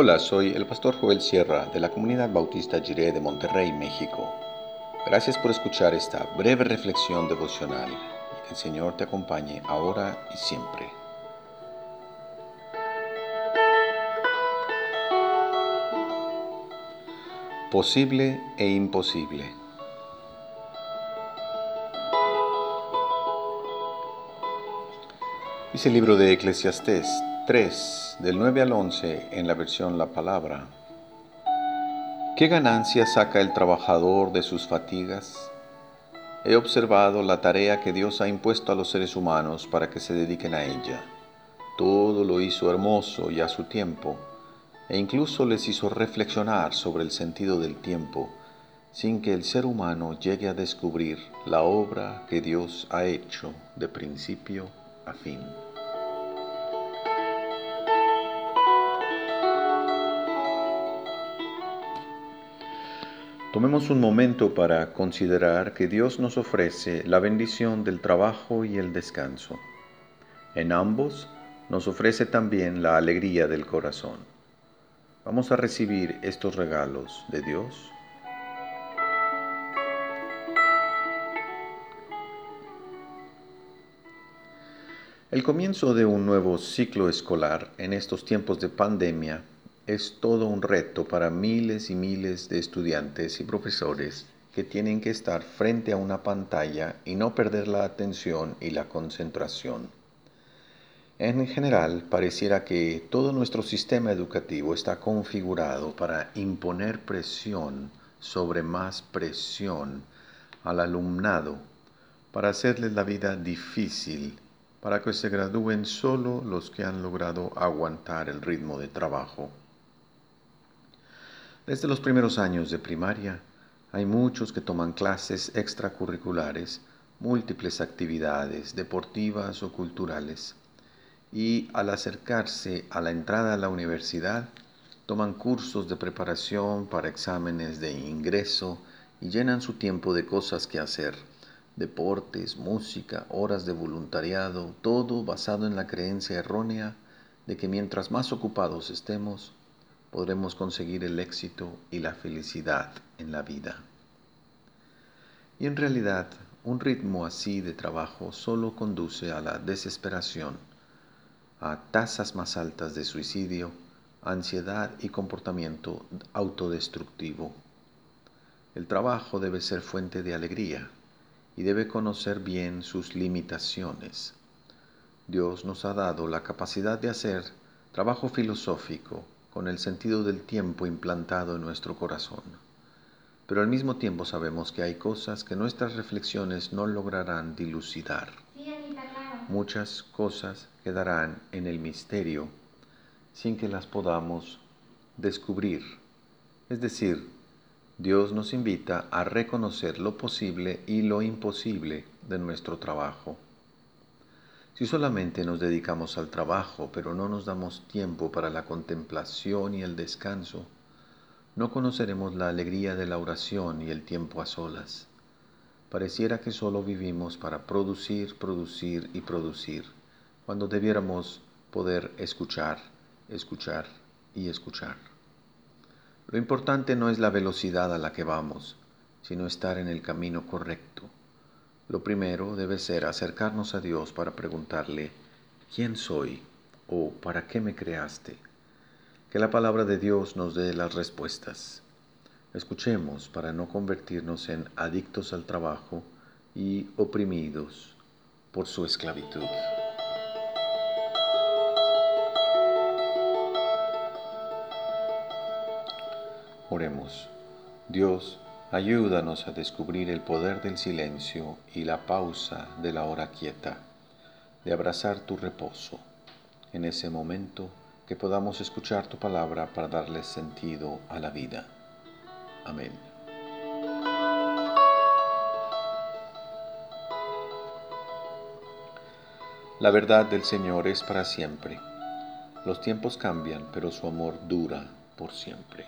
Hola, soy el pastor Joel Sierra de la comunidad bautista Jiré de Monterrey, México. Gracias por escuchar esta breve reflexión devocional que el Señor te acompañe ahora y siempre. Posible e imposible. Dice el libro de Eclesiastés 3, del 9 al 11, en la versión La Palabra. ¿Qué ganancia saca el trabajador de sus fatigas? He observado la tarea que Dios ha impuesto a los seres humanos para que se dediquen a ella. Todo lo hizo hermoso y a su tiempo, e incluso les hizo reflexionar sobre el sentido del tiempo, sin que el ser humano llegue a descubrir la obra que Dios ha hecho de principio a fin. Tomemos un momento para considerar que Dios nos ofrece la bendición del trabajo y el descanso. En ambos nos ofrece también la alegría del corazón. Vamos a recibir estos regalos de Dios. El comienzo de un nuevo ciclo escolar en estos tiempos de pandemia es todo un reto para miles y miles de estudiantes y profesores que tienen que estar frente a una pantalla y no perder la atención y la concentración. En general, pareciera que todo nuestro sistema educativo está configurado para imponer presión sobre más presión al alumnado, para hacerles la vida difícil, para que se gradúen solo los que han logrado aguantar el ritmo de trabajo. Desde los primeros años de primaria, hay muchos que toman clases extracurriculares, múltiples actividades deportivas o culturales, y al acercarse a la entrada a la universidad, toman cursos de preparación para exámenes de ingreso y llenan su tiempo de cosas que hacer, deportes, música, horas de voluntariado, todo basado en la creencia errónea de que mientras más ocupados estemos, podremos conseguir el éxito y la felicidad en la vida. Y en realidad, un ritmo así de trabajo solo conduce a la desesperación, a tasas más altas de suicidio, ansiedad y comportamiento autodestructivo. El trabajo debe ser fuente de alegría y debe conocer bien sus limitaciones. Dios nos ha dado la capacidad de hacer trabajo filosófico, con el sentido del tiempo implantado en nuestro corazón. Pero al mismo tiempo sabemos que hay cosas que nuestras reflexiones no lograrán dilucidar. Muchas cosas quedarán en el misterio sin que las podamos descubrir. Es decir, Dios nos invita a reconocer lo posible y lo imposible de nuestro trabajo. Si solamente nos dedicamos al trabajo, pero no nos damos tiempo para la contemplación y el descanso, no conoceremos la alegría de la oración y el tiempo a solas. Pareciera que solo vivimos para producir, producir y producir, cuando debiéramos poder escuchar, escuchar y escuchar. Lo importante no es la velocidad a la que vamos, sino estar en el camino correcto lo primero debe ser acercarnos a Dios para preguntarle, ¿quién soy? o ¿para qué me creaste? Que la palabra de Dios nos dé las respuestas. Escuchemos para no convertirnos en adictos al trabajo y oprimidos por su esclavitud. Oremos. Dios, Ayúdanos a descubrir el poder del silencio y la pausa de la hora quieta, de abrazar tu reposo, en ese momento que podamos escuchar tu palabra para darle sentido a la vida. Amén. La verdad del Señor es para siempre. Los tiempos cambian, pero su amor dura por siempre.